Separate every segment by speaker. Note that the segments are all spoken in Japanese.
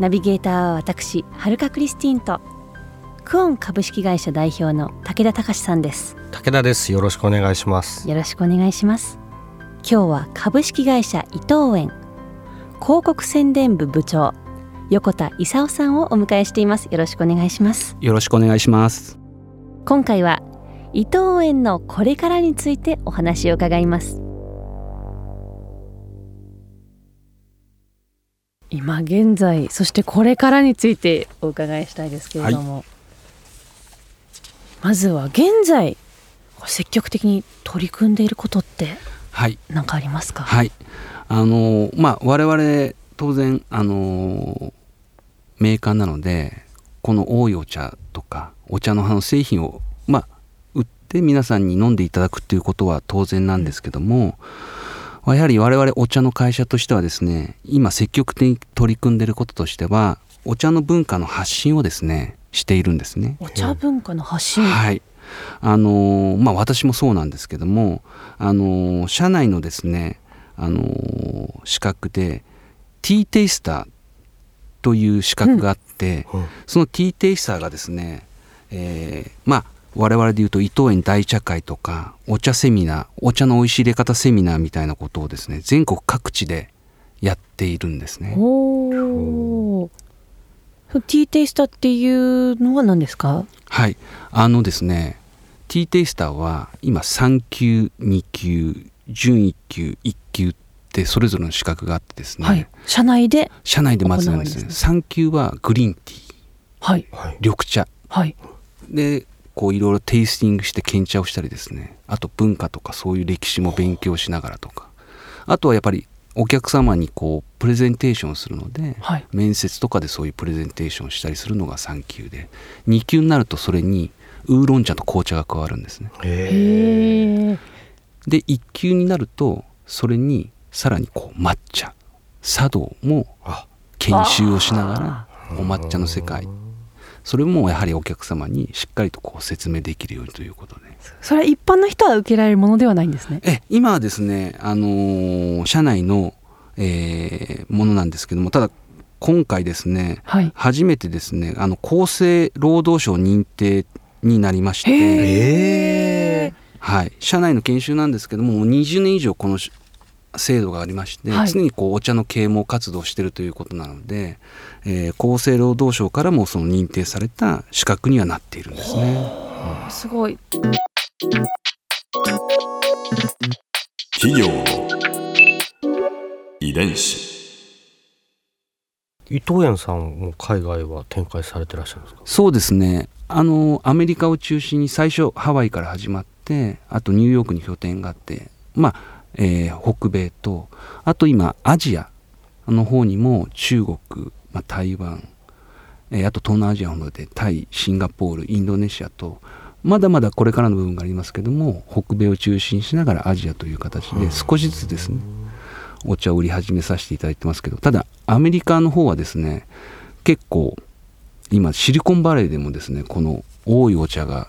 Speaker 1: ナビゲーターは私はるかクリスティンとクオン株式会社代表の武田隆さんです。
Speaker 2: 武田です。よろしくお願いします。
Speaker 1: よろしくお願いします。今日は株式会社伊藤園広告宣伝部部長横田勲さんをお迎えしています。よろしくお願いします。
Speaker 3: よろしくお願いします。
Speaker 1: 今回は伊藤園のこれからについてお話を伺います今現在そしてこれからについてお伺いしたいですけれども、はい、まずは現在積極的に取り組んでいることって何かありますか、
Speaker 3: はい、あのまあ我々当然あのメーカーなのでこの多いお茶とかお茶の葉の製品をまあ売って皆さんに飲んでいただくっていうことは当然なんですけども、うん、やはり我々お茶の会社としてはですね今積極的に取り組んでいることとしてはお茶の文化の発信をですねしているんですね。
Speaker 1: お茶文化の発信、
Speaker 3: はい。あのまあ、私もそうなんですけども、あの社内のですね、あの資格でティーテイスターという資格があって、うん、そのティーテイスターがですね、えー、まあ我々で言うと伊藤園大茶会とかお茶セミナーお茶の美味しい入れ方セミナーみたいなことをですね全国各地でやっているんですね。
Speaker 1: おティーテイスターっていうのは何ですか？
Speaker 3: はい。あのですねティーテイスターは今3級2級準1級1級ってそれぞれの資格があってですね、はい、
Speaker 1: 社内で
Speaker 3: 社内でまずなんですね。3級はグリーンティー、
Speaker 1: はい、
Speaker 3: 緑茶、
Speaker 1: はい、
Speaker 3: でこういろいろテイスティングして検茶をしたりですね。あと文化とかそういう歴史も勉強しながらとか。あとはやっぱりお客様にこうプレゼンテーションするので、はい、面接とかでそういうプレゼンテーションしたりするのが3級で2級になるとそれにウーロン茶と紅茶が加わるんですね。で1級になるとそれにさらにこう抹茶。茶道も研修をしながらお抹茶の世界それもやはりお客様にしっかりとこう説明できるようにということで。
Speaker 1: それは一般の人は受けられるものではないんですね。
Speaker 3: え今はですね、あのー、社内の、えー、ものなんですけどもただ今回ですね、はい、初めてですねあの厚生労働省認定になりまして、はい、社内の研修なんですけども20年以上この制度がありまして、はい、常にこうお茶の啓蒙活動をしているということなので、えー、厚生労働省からもその認定された資格にはなっているんですね。
Speaker 1: すごい。
Speaker 4: 企業の遺伝子。
Speaker 2: 伊藤園さんも海外は展開されてらっしゃるんですか？
Speaker 3: そうですね。あのアメリカを中心に最初ハワイから始まってあとニューヨークに拠点があってまあ、えー、北米とあと今アジアの方にも中国、まあ、台湾、えー、あと東南アジアの方でタイシンガポールインドネシアとまだまだこれからの部分がありますけども北米を中心にしながらアジアという形で少しずつですねお茶を売り始めさせていただいてますけどただアメリカの方はですね結構今シリコンバレーでもですねこの多いお茶が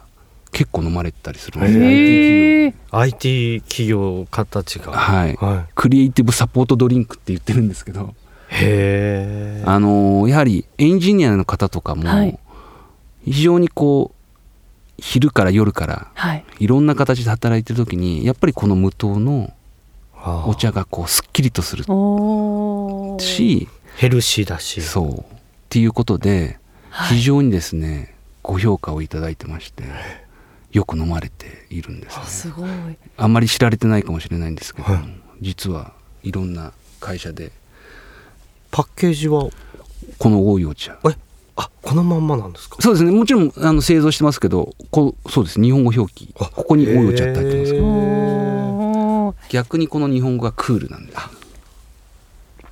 Speaker 3: 結構飲まれたりするんですね
Speaker 2: IT 企業家たちが、
Speaker 3: はい、はい、クリエイティブサポートドリンクって言ってるんですけど。
Speaker 2: へ
Speaker 3: あのやはりエンジニアの方とかも非常にこう昼から夜からい。ろんな形で働いてる時にやっぱりこの無糖のお茶がこうすっきりとするし
Speaker 2: ヘルシーだし。
Speaker 3: そう。っていうことで非常にですね、ご評価をいただいてましてよく飲まれているんです、ね、
Speaker 1: すごい。
Speaker 3: あんまり知られてないかもしれないんですけど、はい、実はいろんな会社で
Speaker 2: パッケージは？
Speaker 3: この多いお茶。
Speaker 2: えあこのまんまなんですか？
Speaker 3: そうですね。もちろんあの製造してますけどこそうです。日本語表記。ここに多いお茶って入ってますけど。逆にこの日本語がクールなんです。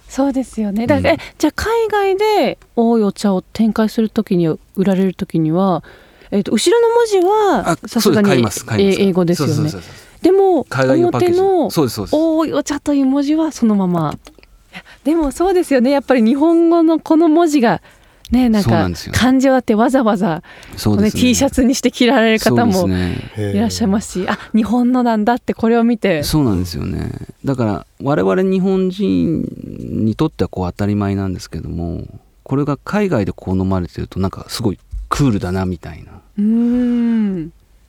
Speaker 1: そうですよね。だから、
Speaker 3: うん
Speaker 1: えじゃあ海外で多いお茶を展開するときに売られるときには、えっと後ろの文字はさすがに英語ですよね。でも表の
Speaker 3: そうですそうです。
Speaker 1: 多いお茶という文字はそのまま。でもそうですよね。やっぱり日本語のこの文字がねなんか
Speaker 3: そうなんですよ。
Speaker 1: 漢字をあってわざわざこれ
Speaker 3: そうですね。
Speaker 1: T シャツにして着られる方もいらっしゃいますし、あ日本のなんだってこれを見て。
Speaker 3: そうなんですよね。だから我々日本人にとってはこう当たり前なんですけどもこれが海外でこう飲まれてるとなんかすごいクールだなみたいな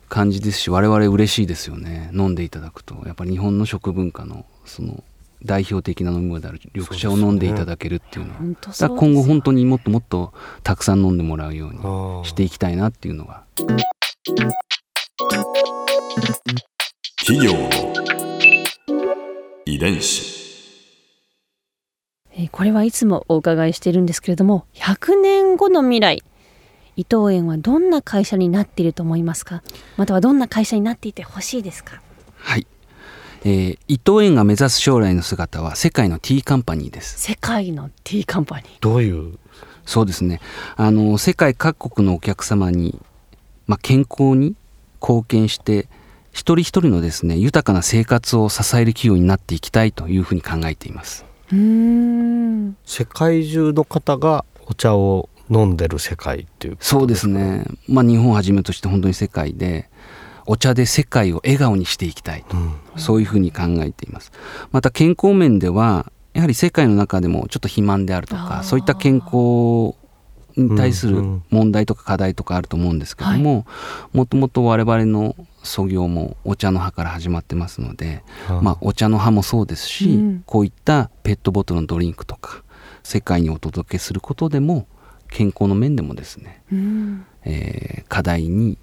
Speaker 3: 感じですし我々嬉しいですよね。飲んでいただくと。やっぱり日本の食文化のその代表的な飲み物である緑茶を飲んでいただけるっていうのは。
Speaker 1: 本当
Speaker 3: だ今後本当にもっともっとたくさん飲んでもらうようにしていきたいなっていうのが。
Speaker 4: 企業の遺伝子。
Speaker 1: えーこれはいつもお伺いしているんですけれども100年後の未来伊藤園はどんな会社になっていると思いますか？またはどんな会社になっていてほしいですか？
Speaker 3: はい、えー伊藤園が目指す将来の姿は世界のティーカンパニーです。
Speaker 1: 世界のティーカンパニー。
Speaker 2: どういう？
Speaker 3: そうですね。あの世界各国のお客様に、まあ、健康に貢献して一人一人のですね豊かな生活を支える企業になっていきたいというふうに考えています。
Speaker 1: うーん。
Speaker 2: 世界中の方がお茶を飲んでる世界っていう。
Speaker 3: そうですね。まあ日本をはじめとして本当に世界でお茶で世界を笑顔にしていきたいと。
Speaker 2: うん。
Speaker 3: そういうふうに考えています。また健康面ではやはり世界の中でもちょっと肥満であるとかそういった健康に対する問題とか課題とかあると思うんですけどももともと我々の創業もお茶の葉から始まってますので、まあ、お茶の葉もそうですし、
Speaker 1: うん。
Speaker 3: こういったペットボトルのドリンクとか世界にお届けすることでも健康の面でもですね、
Speaker 1: うん。
Speaker 3: えー課題に、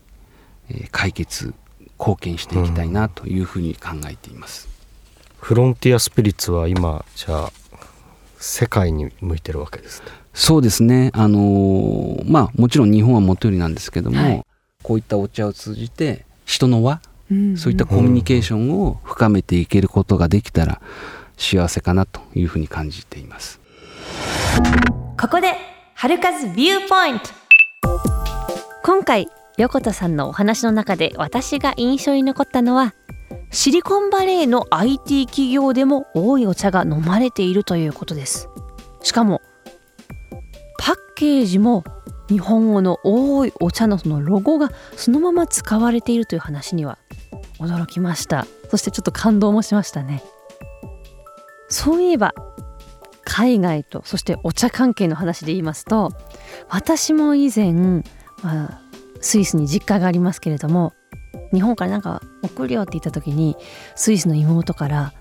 Speaker 3: えー解決貢献していきたいなというふうに考えています。
Speaker 2: フロンティアスピリッツは今じゃあ世界に向いてるわけですね。
Speaker 3: そうですね、あのーまあもちろん日本はもとよりなんですけども、
Speaker 1: はい。
Speaker 3: こういったお茶を通じて人の輪
Speaker 1: うん。
Speaker 3: そういったコミュニケーションを深めていけることができたら幸せかなというふうに感じています。
Speaker 1: ここで春風ビューポイント今回横田さんのお話の中で私が印象に残ったのはシリコンバレーの IT 企業でも多いお茶が飲まれているということです。しかもパッケージも日本語の多いお茶のそのロゴがそのまま使われているという話には驚きました。そしてちょっと感動もしましたね。そういえば海外とそしてお茶関係の話で言いますと私も以前、まあ、スイスに実家がありますけれども日本からなんか送るよって言った時にスイスの妹から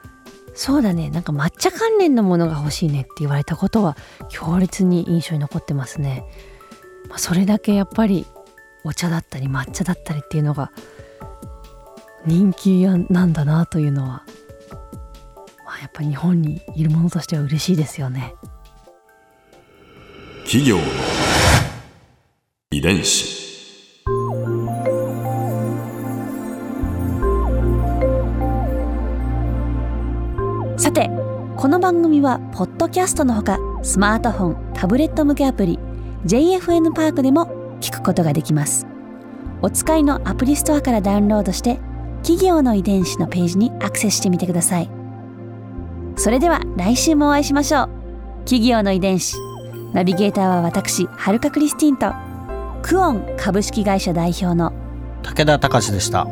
Speaker 1: 「そうだねなんか抹茶関連のものが欲しいね」って言われたことは強烈に印象に残ってますね。まあ、それだけやっぱりお茶だったり抹茶だったりっていうのが人気なんだなというのは、やっぱり日本にいるものとしては嬉しいですよね。
Speaker 4: 企業の遺伝子。
Speaker 1: さてこの番組はポッドキャストのほかスマートフォンタブレット向けアプリ JFN パークでも聞くことができます。お使いのアプリストアからダウンロードして企業の遺伝子のページにアクセスしてみてくださいそれでは来週もお会いしましょう。企業の遺伝子。ナビゲーターは私はるかクリスティンと。クオン株式会社代表の。
Speaker 2: 武田隆でした。